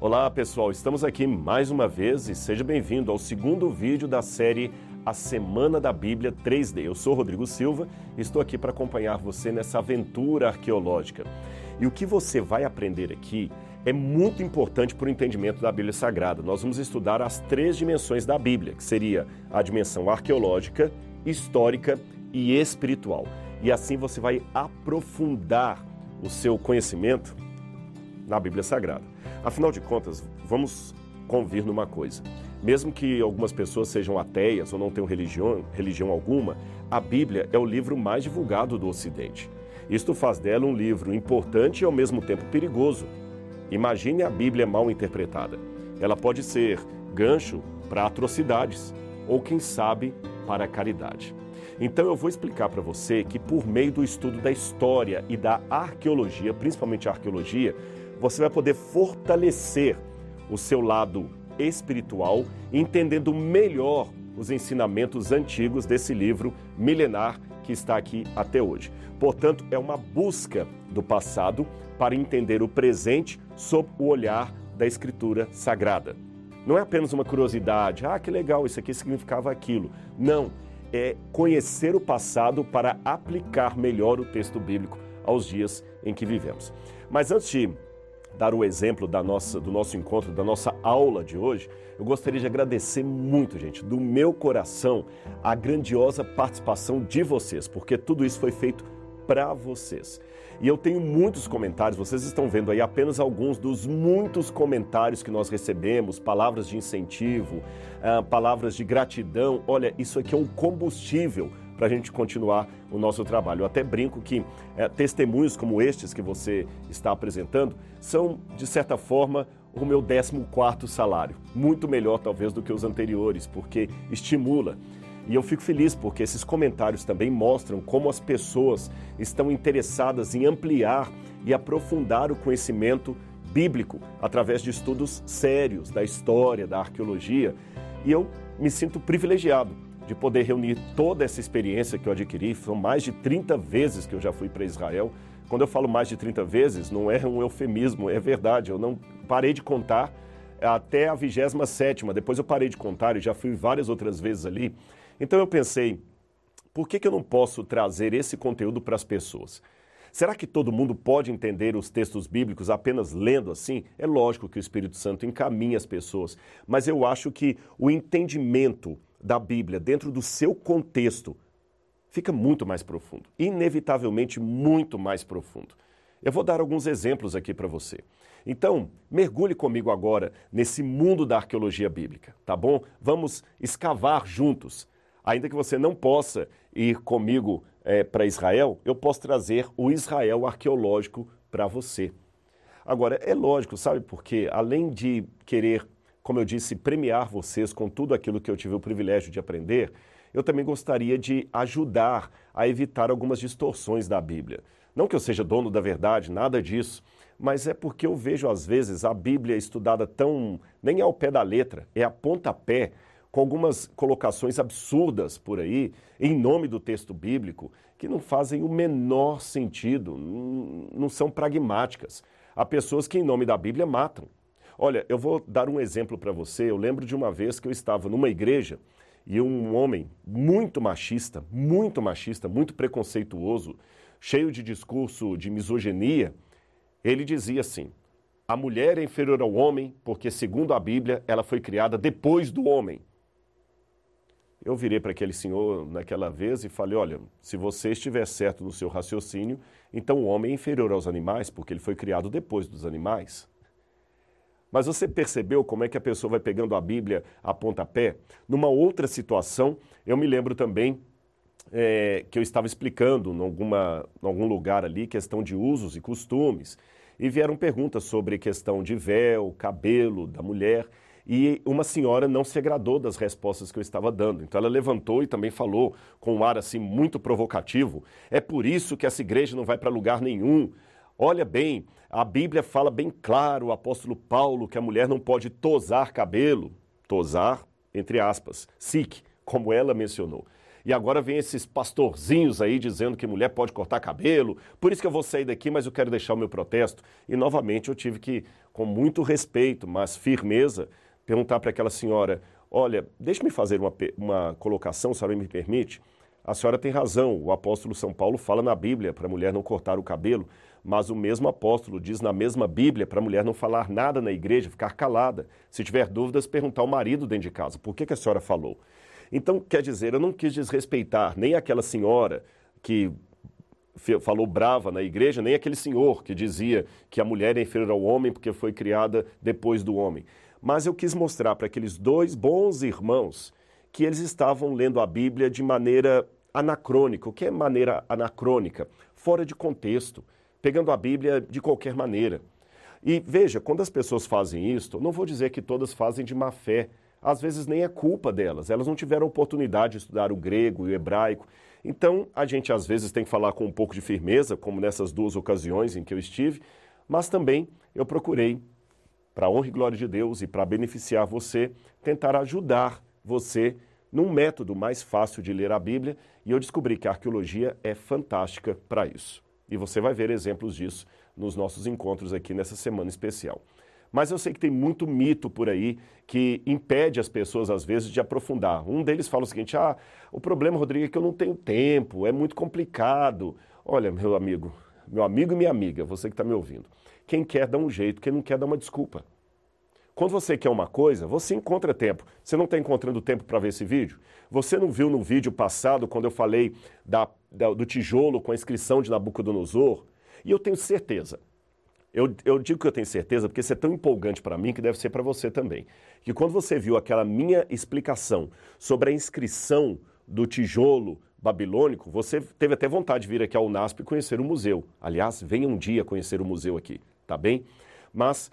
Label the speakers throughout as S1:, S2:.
S1: Olá pessoal, estamos aqui mais uma vez e seja bem-vindo ao segundo vídeo da série A Semana da Bíblia 3D. Eu sou Rodrigo Silva e estou aqui para acompanhar você nessa aventura arqueológica. E o que você vai aprender aqui é muito importante para o entendimento da Bíblia Sagrada. Nós vamos estudar as três dimensões da Bíblia, que seria a dimensão arqueológica, histórica e espiritual. E assim você vai aprofundar o seu conhecimento na Bíblia Sagrada. Afinal de contas, vamos convir numa coisa. Mesmo que algumas pessoas sejam ateias ou não tenham religião, religião alguma, a Bíblia é o livro mais divulgado do Ocidente. Isto faz dela um livro importante e ao mesmo tempo perigoso. Imagine a Bíblia mal interpretada. Ela pode ser gancho para atrocidades ou, quem sabe, para a caridade. Então eu vou explicar para você que por meio do estudo da história e da arqueologia, principalmente a arqueologia, você vai poder fortalecer o seu lado espiritual, entendendo melhor os ensinamentos antigos desse livro milenar que está aqui até hoje. Portanto, é uma busca do passado para entender o presente sob o olhar da Escritura Sagrada. Não é apenas uma curiosidade, ah, que legal, isso aqui significava aquilo. Não, é conhecer o passado para aplicar melhor o texto bíblico aos dias em que vivemos. Mas antes de dar o exemplo da nossa, do nosso encontro, da nossa aula de hoje, eu gostaria de agradecer muito, gente, do meu coração, a grandiosa participação de vocês, porque tudo isso foi feito para vocês. E eu tenho muitos comentários, vocês estão vendo aí apenas alguns dos muitos comentários que nós recebemos, palavras de incentivo, ah, palavras de gratidão. Olha, isso aqui é um combustível para a gente continuar o nosso trabalho. Eu até brinco que é, testemunhos como estes que você está apresentando são, de certa forma, o meu 14 salário. Muito melhor, talvez, do que os anteriores, porque estimula. E eu fico feliz porque esses comentários também mostram como as pessoas estão interessadas em ampliar e aprofundar o conhecimento bíblico através de estudos sérios da história, da arqueologia. E eu me sinto privilegiado de poder reunir toda essa experiência que eu adquiri. São mais de 30 vezes que eu já fui para Israel. Quando eu falo mais de 30 vezes, não é um eufemismo, é verdade. Eu não parei de contar até a 27 depois eu parei de contar e já fui várias outras vezes ali. Então eu pensei, por que, que eu não posso trazer esse conteúdo para as pessoas? Será que todo mundo pode entender os textos bíblicos apenas lendo assim? É lógico que o Espírito Santo encaminha as pessoas, mas eu acho que o entendimento da Bíblia dentro do seu contexto fica muito mais profundo, inevitavelmente muito mais profundo. Eu vou dar alguns exemplos aqui para você. Então, mergulhe comigo agora nesse mundo da arqueologia bíblica, tá bom? Vamos escavar juntos Ainda que você não possa ir comigo é, para Israel, eu posso trazer o Israel arqueológico para você. Agora, é lógico, sabe por quê? Além de querer, como eu disse, premiar vocês com tudo aquilo que eu tive o privilégio de aprender, eu também gostaria de ajudar a evitar algumas distorções da Bíblia. Não que eu seja dono da verdade, nada disso, mas é porque eu vejo às vezes a Bíblia estudada tão nem ao pé da letra, é a pontapé com algumas colocações absurdas por aí, em nome do texto bíblico, que não fazem o menor sentido, não são pragmáticas. Há pessoas que, em nome da Bíblia, matam. Olha, eu vou dar um exemplo para você. Eu lembro de uma vez que eu estava numa igreja e um homem muito machista, muito machista, muito preconceituoso, cheio de discurso de misoginia, ele dizia assim: a mulher é inferior ao homem porque, segundo a Bíblia, ela foi criada depois do homem. Eu virei para aquele senhor naquela vez e falei: olha, se você estiver certo no seu raciocínio, então o homem é inferior aos animais, porque ele foi criado depois dos animais. Mas você percebeu como é que a pessoa vai pegando a Bíblia a pontapé? Numa outra situação, eu me lembro também é, que eu estava explicando em, em algum lugar ali questão de usos e costumes. E vieram perguntas sobre questão de véu, cabelo da mulher e uma senhora não se agradou das respostas que eu estava dando. Então ela levantou e também falou com um ar assim muito provocativo: "É por isso que essa igreja não vai para lugar nenhum. Olha bem, a Bíblia fala bem claro, o apóstolo Paulo, que a mulher não pode tosar cabelo, tosar entre aspas, sic, como ela mencionou. E agora vem esses pastorzinhos aí dizendo que mulher pode cortar cabelo. Por isso que eu vou sair daqui, mas eu quero deixar o meu protesto. E novamente eu tive que, com muito respeito, mas firmeza, perguntar para aquela senhora: olha, deixe-me fazer uma, uma colocação, se a senhora me permite. A senhora tem razão, o apóstolo São Paulo fala na Bíblia para a mulher não cortar o cabelo, mas o mesmo apóstolo diz na mesma Bíblia para a mulher não falar nada na igreja, ficar calada. Se tiver dúvidas, perguntar ao marido dentro de casa: por que, que a senhora falou? Então, quer dizer, eu não quis desrespeitar nem aquela senhora que falou brava na igreja, nem aquele senhor que dizia que a mulher é inferior ao homem porque foi criada depois do homem. Mas eu quis mostrar para aqueles dois bons irmãos que eles estavam lendo a Bíblia de maneira anacrônica. O que é maneira anacrônica? Fora de contexto, pegando a Bíblia de qualquer maneira. E veja, quando as pessoas fazem isto, não vou dizer que todas fazem de má fé, às vezes nem é culpa delas. Elas não tiveram oportunidade de estudar o grego e o hebraico. Então, a gente às vezes tem que falar com um pouco de firmeza, como nessas duas ocasiões em que eu estive, mas também eu procurei, para a honra e glória de Deus e para beneficiar você, tentar ajudar você num método mais fácil de ler a Bíblia, e eu descobri que a arqueologia é fantástica para isso. E você vai ver exemplos disso nos nossos encontros aqui nessa semana especial. Mas eu sei que tem muito mito por aí que impede as pessoas, às vezes, de aprofundar. Um deles fala o seguinte: ah, o problema, Rodrigo, é que eu não tenho tempo, é muito complicado. Olha, meu amigo, meu amigo e minha amiga, você que está me ouvindo, quem quer dá um jeito, quem não quer dá uma desculpa. Quando você quer uma coisa, você encontra tempo. Você não está encontrando tempo para ver esse vídeo? Você não viu no vídeo passado, quando eu falei da, do tijolo com a inscrição de Nabucodonosor? E eu tenho certeza, eu, eu, digo que eu tenho certeza porque isso é tão empolgante para mim que deve ser para você também. Que quando você viu aquela minha explicação sobre a inscrição do tijolo babilônico, você teve até vontade de vir aqui ao UNASP e conhecer o museu. Aliás, venha um dia conhecer o museu aqui, tá bem? Mas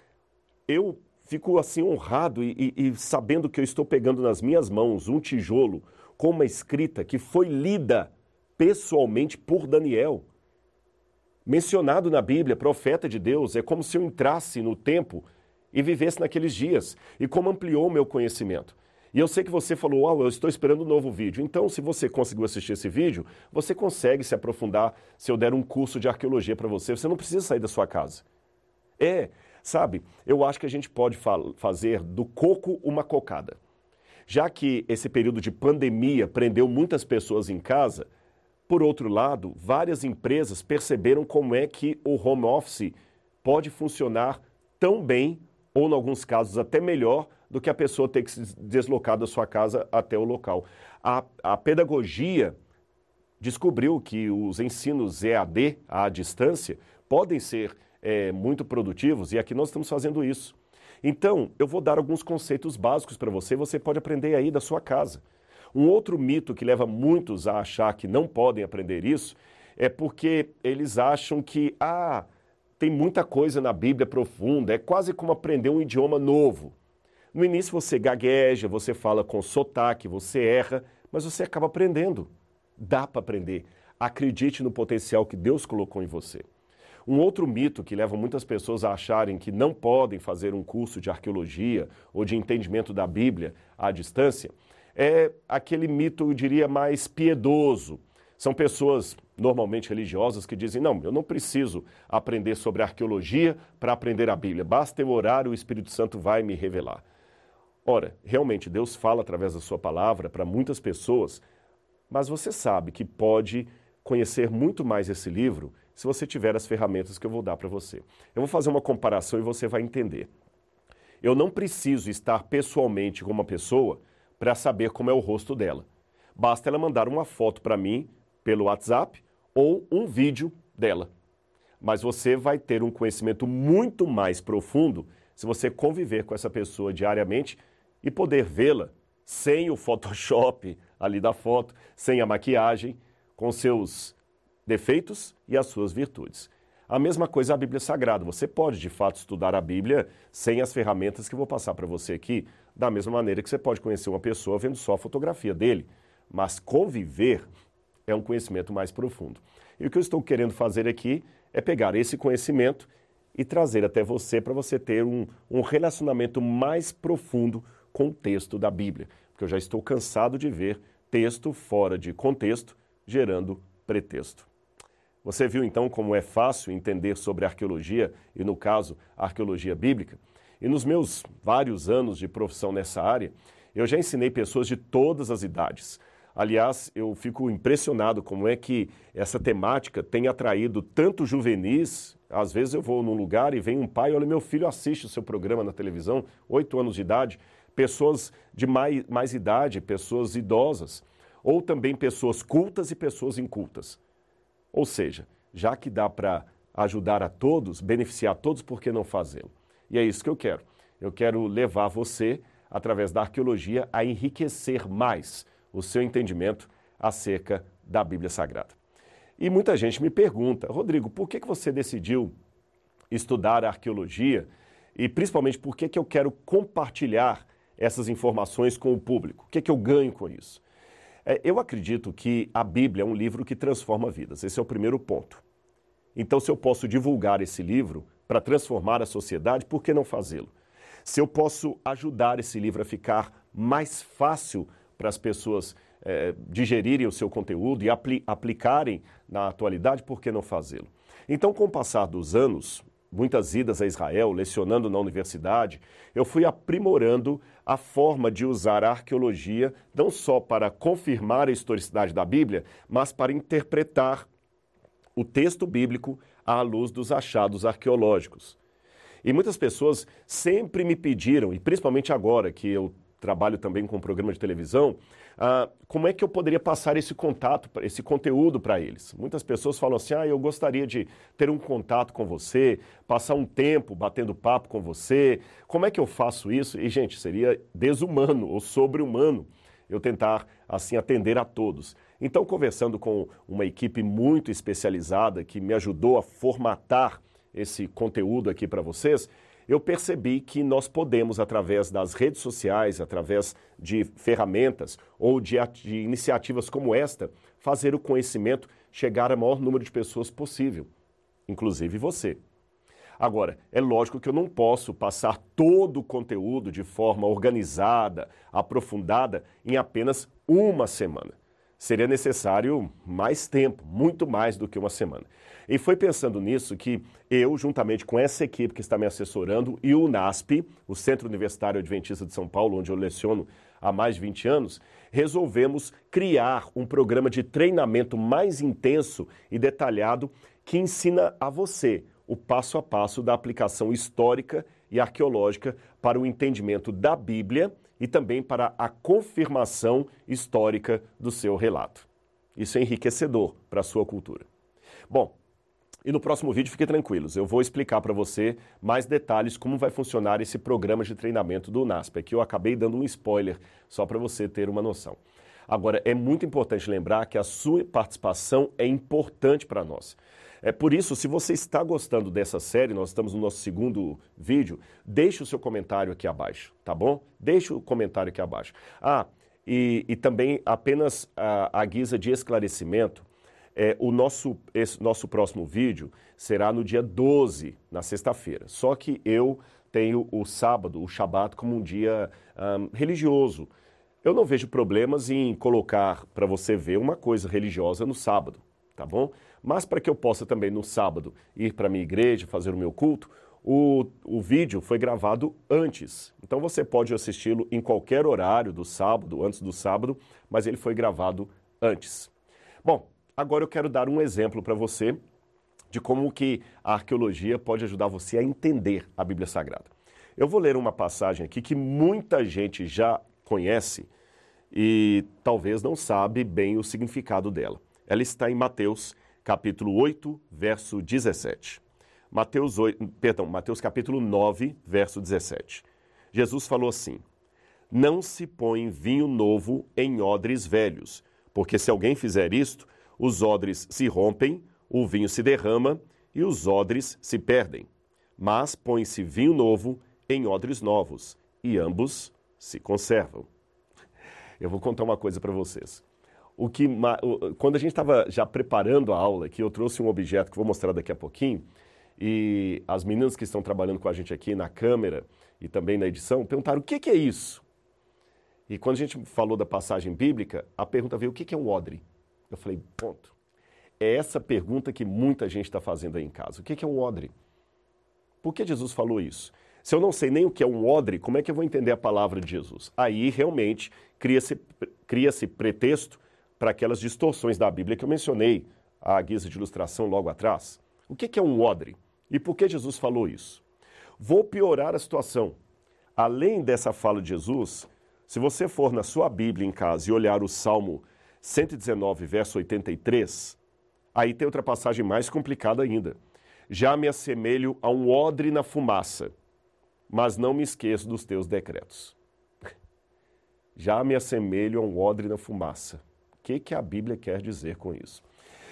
S1: eu fico assim honrado e, e, e sabendo que eu estou pegando nas minhas mãos um tijolo com uma escrita que foi lida pessoalmente por Daniel mencionado na Bíblia, profeta de Deus, é como se eu entrasse no tempo e vivesse naqueles dias, e como ampliou o meu conhecimento. E eu sei que você falou, uau, eu estou esperando um novo vídeo. Então, se você conseguiu assistir esse vídeo, você consegue se aprofundar se eu der um curso de arqueologia para você. Você não precisa sair da sua casa. É, sabe, eu acho que a gente pode fa fazer do coco uma cocada. Já que esse período de pandemia prendeu muitas pessoas em casa, por outro lado, várias empresas perceberam como é que o home office pode funcionar tão bem, ou em alguns casos até melhor, do que a pessoa ter que se deslocar da sua casa até o local. A, a pedagogia descobriu que os ensinos EAD, à distância, podem ser é, muito produtivos e aqui nós estamos fazendo isso. Então, eu vou dar alguns conceitos básicos para você, você pode aprender aí da sua casa. Um outro mito que leva muitos a achar que não podem aprender isso é porque eles acham que, ah, tem muita coisa na Bíblia profunda, é quase como aprender um idioma novo. No início você gagueja, você fala com sotaque, você erra, mas você acaba aprendendo. Dá para aprender. Acredite no potencial que Deus colocou em você. Um outro mito que leva muitas pessoas a acharem que não podem fazer um curso de arqueologia ou de entendimento da Bíblia à distância é aquele mito, eu diria, mais piedoso. São pessoas normalmente religiosas que dizem: não, eu não preciso aprender sobre arqueologia para aprender a Bíblia, basta eu orar e o Espírito Santo vai me revelar. Ora, realmente Deus fala através da Sua palavra para muitas pessoas, mas você sabe que pode conhecer muito mais esse livro se você tiver as ferramentas que eu vou dar para você. Eu vou fazer uma comparação e você vai entender. Eu não preciso estar pessoalmente com uma pessoa para saber como é o rosto dela. Basta ela mandar uma foto para mim pelo WhatsApp ou um vídeo dela. Mas você vai ter um conhecimento muito mais profundo se você conviver com essa pessoa diariamente e poder vê-la sem o Photoshop ali da foto, sem a maquiagem, com seus defeitos e as suas virtudes. A mesma coisa a Bíblia Sagrada. Você pode, de fato, estudar a Bíblia sem as ferramentas que eu vou passar para você aqui, da mesma maneira que você pode conhecer uma pessoa vendo só a fotografia dele. Mas conviver é um conhecimento mais profundo. E o que eu estou querendo fazer aqui é pegar esse conhecimento e trazer até você para você ter um, um relacionamento mais profundo com o texto da Bíblia. Porque eu já estou cansado de ver texto fora de contexto, gerando pretexto. Você viu então como é fácil entender sobre arqueologia e, no caso, arqueologia bíblica? E nos meus vários anos de profissão nessa área, eu já ensinei pessoas de todas as idades. Aliás, eu fico impressionado como é que essa temática tem atraído tanto juvenis. Às vezes eu vou num lugar e vem um pai, olha, meu filho assiste o seu programa na televisão, oito anos de idade, pessoas de mais, mais idade, pessoas idosas, ou também pessoas cultas e pessoas incultas. Ou seja, já que dá para ajudar a todos, beneficiar a todos, por que não fazê-lo? E é isso que eu quero. Eu quero levar você, através da arqueologia, a enriquecer mais o seu entendimento acerca da Bíblia Sagrada. E muita gente me pergunta, Rodrigo, por que, que você decidiu estudar arqueologia e principalmente por que, que eu quero compartilhar essas informações com o público? O que, que eu ganho com isso? É, eu acredito que a Bíblia é um livro que transforma vidas. Esse é o primeiro ponto. Então, se eu posso divulgar esse livro para transformar a sociedade, por que não fazê-lo? Se eu posso ajudar esse livro a ficar mais fácil para as pessoas é, digerirem o seu conteúdo e apli aplicarem na atualidade, por que não fazê-lo? Então, com o passar dos anos, muitas idas a Israel, lecionando na universidade, eu fui aprimorando a forma de usar a arqueologia não só para confirmar a historicidade da Bíblia, mas para interpretar o texto bíblico à luz dos achados arqueológicos. E muitas pessoas sempre me pediram, e principalmente agora que eu trabalho também com um programa de televisão, ah, como é que eu poderia passar esse contato, esse conteúdo para eles? Muitas pessoas falam assim: ah, eu gostaria de ter um contato com você, passar um tempo batendo papo com você. Como é que eu faço isso? E, gente, seria desumano ou sobre-humano eu tentar assim atender a todos. Então, conversando com uma equipe muito especializada que me ajudou a formatar esse conteúdo aqui para vocês, eu percebi que nós podemos, através das redes sociais, através de ferramentas ou de, de iniciativas como esta, fazer o conhecimento chegar ao maior número de pessoas possível, inclusive você. Agora, é lógico que eu não posso passar todo o conteúdo de forma organizada, aprofundada, em apenas uma semana. Seria necessário mais tempo, muito mais do que uma semana. E foi pensando nisso que eu, juntamente com essa equipe que está me assessorando, e o NASP, o Centro Universitário Adventista de São Paulo, onde eu leciono há mais de 20 anos, resolvemos criar um programa de treinamento mais intenso e detalhado que ensina a você o passo a passo da aplicação histórica e arqueológica para o entendimento da Bíblia e também para a confirmação histórica do seu relato. Isso é enriquecedor para a sua cultura. Bom, e no próximo vídeo, fiquem tranquilos, eu vou explicar para você mais detalhes como vai funcionar esse programa de treinamento do NASP. Aqui eu acabei dando um spoiler só para você ter uma noção. Agora, é muito importante lembrar que a sua participação é importante para nós. É por isso, se você está gostando dessa série, nós estamos no nosso segundo vídeo, deixe o seu comentário aqui abaixo, tá bom? Deixe o comentário aqui abaixo. Ah, e, e também apenas a, a guisa de esclarecimento, é, o nosso, esse, nosso próximo vídeo será no dia 12, na sexta-feira. Só que eu tenho o sábado, o Shabat, como um dia um, religioso. Eu não vejo problemas em colocar para você ver uma coisa religiosa no sábado, tá bom? Mas para que eu possa também no sábado ir para a minha igreja, fazer o meu culto, o, o vídeo foi gravado antes. Então você pode assisti-lo em qualquer horário do sábado, antes do sábado, mas ele foi gravado antes. Bom, Agora eu quero dar um exemplo para você de como que a arqueologia pode ajudar você a entender a Bíblia Sagrada. Eu vou ler uma passagem aqui que muita gente já conhece e talvez não sabe bem o significado dela. Ela está em Mateus, capítulo 8, verso 17. Mateus 8, perdão, Mateus capítulo 9, verso 17. Jesus falou assim: Não se põe vinho novo em odres velhos, porque se alguém fizer isto, os odres se rompem, o vinho se derrama e os odres se perdem. Mas põe-se vinho novo em odres novos, e ambos se conservam. Eu vou contar uma coisa para vocês. O que, quando a gente estava já preparando a aula, que eu trouxe um objeto que vou mostrar daqui a pouquinho, e as meninas que estão trabalhando com a gente aqui na câmera e também na edição perguntaram: o que, que é isso? E quando a gente falou da passagem bíblica, a pergunta veio: o que é um odre? Eu falei: ponto. É essa pergunta que muita gente está fazendo aí em casa. O que é um odre? Por que Jesus falou isso? Se eu não sei nem o que é um odre, como é que eu vou entender a palavra de Jesus? Aí realmente cria-se cria pretexto para aquelas distorções da Bíblia que eu mencionei à guisa de ilustração logo atrás. O que é um odre? E por que Jesus falou isso? Vou piorar a situação. Além dessa fala de Jesus, se você for na sua Bíblia em casa e olhar o Salmo 119, verso 83, aí tem outra passagem mais complicada ainda. Já me assemelho a um odre na fumaça, mas não me esqueço dos teus decretos. Já me assemelho a um odre na fumaça. O que, que a Bíblia quer dizer com isso?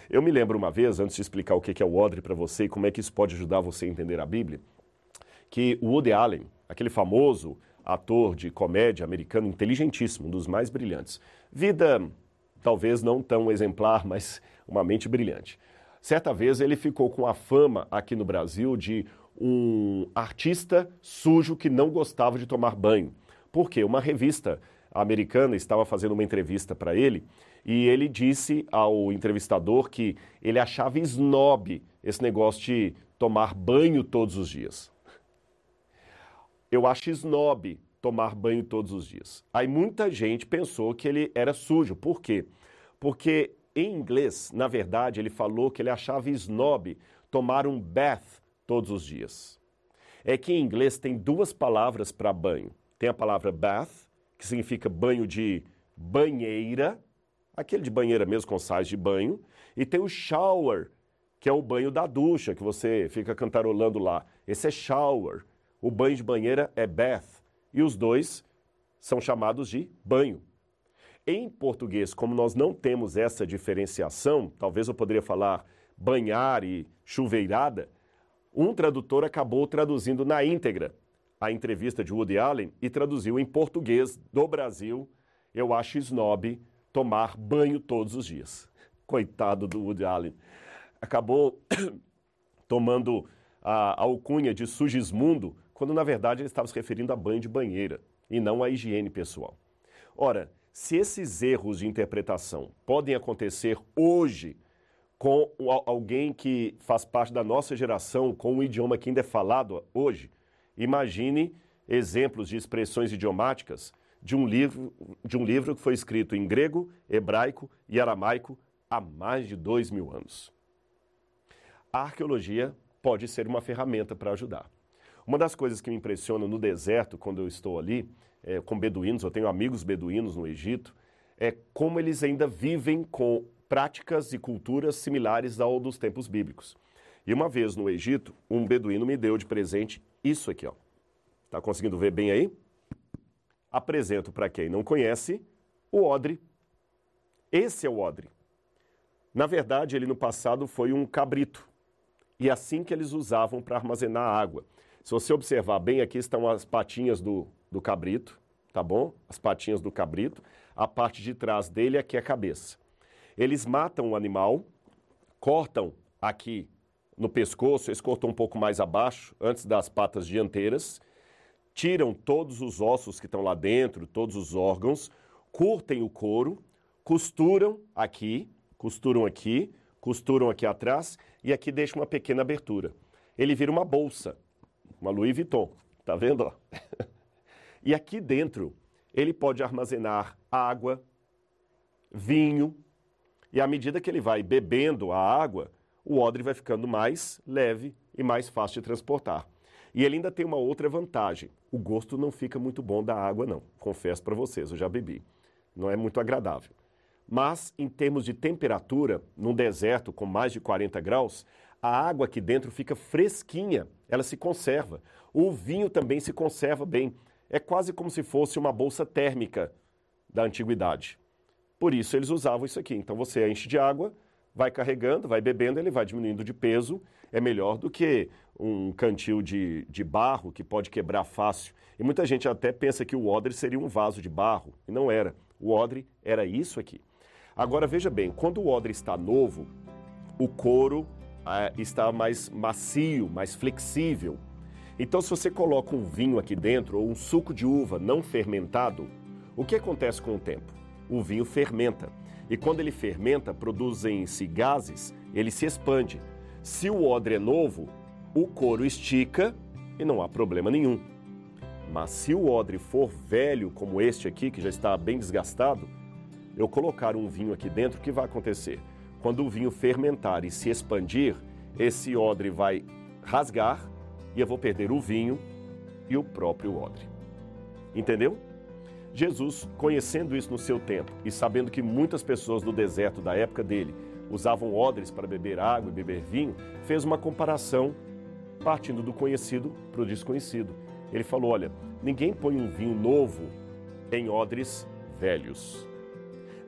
S1: Eu me lembro uma vez, antes de explicar o que é o odre para você e como é que isso pode ajudar você a entender a Bíblia, que o Woody Allen, aquele famoso ator de comédia americano inteligentíssimo, um dos mais brilhantes. Vida talvez não tão exemplar, mas uma mente brilhante. Certa vez ele ficou com a fama aqui no Brasil de um artista sujo que não gostava de tomar banho. Por quê? Uma revista americana estava fazendo uma entrevista para ele e ele disse ao entrevistador que ele achava snob esse negócio de tomar banho todos os dias. Eu acho snob tomar banho todos os dias. Aí muita gente pensou que ele era sujo. Por quê? Porque em inglês, na verdade, ele falou que ele achava snob tomar um bath todos os dias. É que em inglês tem duas palavras para banho. Tem a palavra bath, que significa banho de banheira, aquele de banheira mesmo com sais de banho, e tem o shower, que é o banho da ducha, que você fica cantarolando lá. Esse é shower. O banho de banheira é bath, e os dois são chamados de banho. Em português, como nós não temos essa diferenciação, talvez eu poderia falar banhar e chuveirada, um tradutor acabou traduzindo na íntegra a entrevista de Woody Allen e traduziu em português do Brasil. Eu acho snob tomar banho todos os dias. Coitado do Woody Allen. Acabou tomando a, alcunha de sugismundo, quando na verdade ele estava se referindo a banho de banheira e não à higiene pessoal. Ora, se esses erros de interpretação podem acontecer hoje com alguém que faz parte da nossa geração, com um idioma que ainda é falado hoje, imagine exemplos de expressões idiomáticas de um livro, de um livro que foi escrito em grego, hebraico e aramaico há mais de dois mil anos. A arqueologia pode ser uma ferramenta para ajudar. Uma das coisas que me impressiona no deserto, quando eu estou ali, é, com beduínos, eu tenho amigos beduínos no Egito, é como eles ainda vivem com práticas e culturas similares ao dos tempos bíblicos. E uma vez no Egito, um beduíno me deu de presente isso aqui, ó. Tá conseguindo ver bem aí? apresento para quem não conhece o odre. Esse é o odre. Na verdade, ele no passado foi um cabrito. E é assim que eles usavam para armazenar água. Se você observar bem, aqui estão as patinhas do, do cabrito, tá bom? As patinhas do cabrito. A parte de trás dele aqui é a cabeça. Eles matam o animal, cortam aqui no pescoço, eles cortam um pouco mais abaixo, antes das patas dianteiras, tiram todos os ossos que estão lá dentro, todos os órgãos, curtem o couro, costuram aqui, costuram aqui, costuram aqui atrás e aqui deixa uma pequena abertura. Ele vira uma bolsa, uma Louis Vuitton, tá vendo? e aqui dentro ele pode armazenar água, vinho, e à medida que ele vai bebendo a água, o odre vai ficando mais leve e mais fácil de transportar. E ele ainda tem uma outra vantagem. O gosto não fica muito bom da água, não. Confesso para vocês, eu já bebi. Não é muito agradável. Mas, em termos de temperatura, num deserto com mais de 40 graus, a água aqui dentro fica fresquinha, ela se conserva. O vinho também se conserva bem. É quase como se fosse uma bolsa térmica da antiguidade. Por isso eles usavam isso aqui. Então você enche de água, vai carregando, vai bebendo, ele vai diminuindo de peso. É melhor do que um cantil de, de barro que pode quebrar fácil. E muita gente até pensa que o odre seria um vaso de barro, e não era. O odre era isso aqui. Agora veja bem, quando o odre está novo, o couro é, está mais macio, mais flexível. Então, se você coloca um vinho aqui dentro ou um suco de uva não fermentado, O que acontece com o tempo? O vinho fermenta. E quando ele fermenta, produzem-se gases, ele se expande. Se o odre é novo, o couro estica e não há problema nenhum. Mas se o odre for velho, como este aqui, que já está bem desgastado, eu colocar um vinho aqui dentro, o que vai acontecer? Quando o vinho fermentar e se expandir, esse odre vai rasgar e eu vou perder o vinho e o próprio odre. Entendeu? Jesus, conhecendo isso no seu tempo e sabendo que muitas pessoas do deserto da época dele usavam odres para beber água e beber vinho, fez uma comparação partindo do conhecido para o desconhecido. Ele falou: olha, ninguém põe um vinho novo em odres velhos.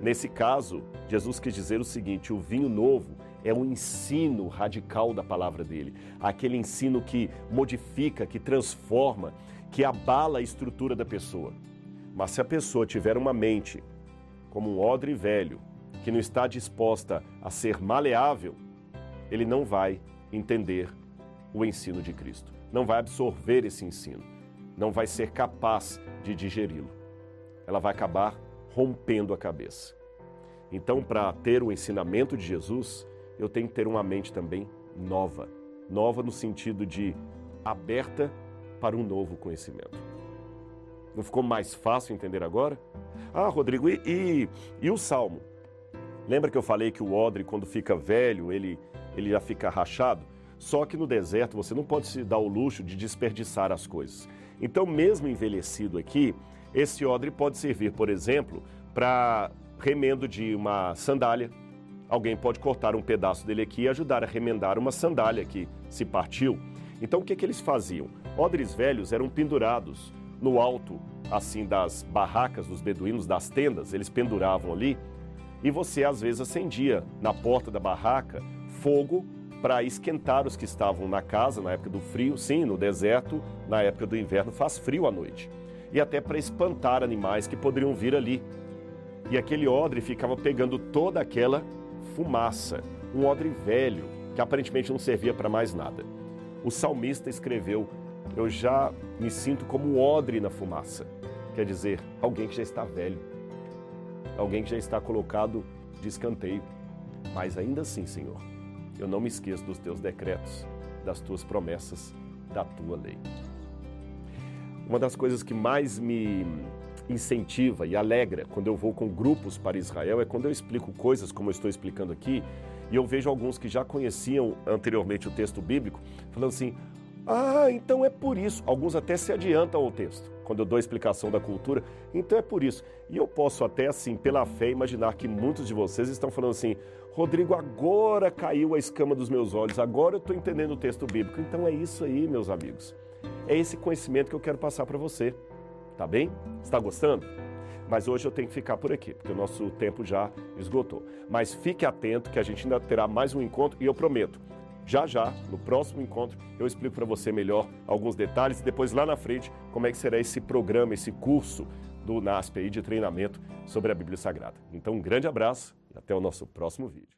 S1: Nesse caso, Jesus quis dizer o seguinte: o vinho novo é um ensino radical da palavra dele, aquele ensino que modifica, que transforma, que abala a estrutura da pessoa. Mas se a pessoa tiver uma mente como um odre velho, que não está disposta a ser maleável, ele não vai entender o ensino de Cristo, não vai absorver esse ensino, não vai ser capaz de digeri-lo. Ela vai acabar rompendo a cabeça. Então, para ter o ensinamento de Jesus, eu tenho que ter uma mente também nova. Nova no sentido de aberta para um novo conhecimento. Não ficou mais fácil entender agora? Ah, Rodrigo, e, e, e o salmo? Lembra que eu falei que o odre, quando fica velho, ele, ele já fica rachado? Só que no deserto você não pode se dar o luxo de desperdiçar as coisas. Então, mesmo envelhecido aqui, esse odre pode servir, por exemplo, para remendo de uma sandália. Alguém pode cortar um pedaço dele aqui e ajudar a remendar uma sandália que se partiu. Então, o que, que eles faziam? Odres velhos eram pendurados no alto, assim, das barracas dos beduínos, das tendas, eles penduravam ali. E você, às vezes, acendia na porta da barraca fogo para esquentar os que estavam na casa na época do frio. Sim, no deserto, na época do inverno, faz frio à noite. E até para espantar animais que poderiam vir ali. E aquele odre ficava pegando toda aquela fumaça. Um odre velho, que aparentemente não servia para mais nada. O salmista escreveu: Eu já me sinto como odre na fumaça. Quer dizer, alguém que já está velho. Alguém que já está colocado de escanteio. Mas ainda assim, Senhor, eu não me esqueço dos teus decretos, das tuas promessas, da tua lei. Uma das coisas que mais me incentiva e alegra quando eu vou com grupos para Israel é quando eu explico coisas como eu estou explicando aqui e eu vejo alguns que já conheciam anteriormente o texto bíblico falando assim: ah, então é por isso. Alguns até se adiantam ao texto, quando eu dou a explicação da cultura. Então é por isso. E eu posso até, assim, pela fé, imaginar que muitos de vocês estão falando assim: Rodrigo, agora caiu a escama dos meus olhos, agora eu estou entendendo o texto bíblico. Então é isso aí, meus amigos. É esse conhecimento que eu quero passar para você. Tá bem? Está gostando? Mas hoje eu tenho que ficar por aqui, porque o nosso tempo já esgotou. Mas fique atento que a gente ainda terá mais um encontro e eu prometo, já já, no próximo encontro, eu explico para você melhor alguns detalhes e depois lá na frente como é que será esse programa, esse curso do NASP aí de treinamento sobre a Bíblia Sagrada. Então, um grande abraço e até o nosso próximo vídeo.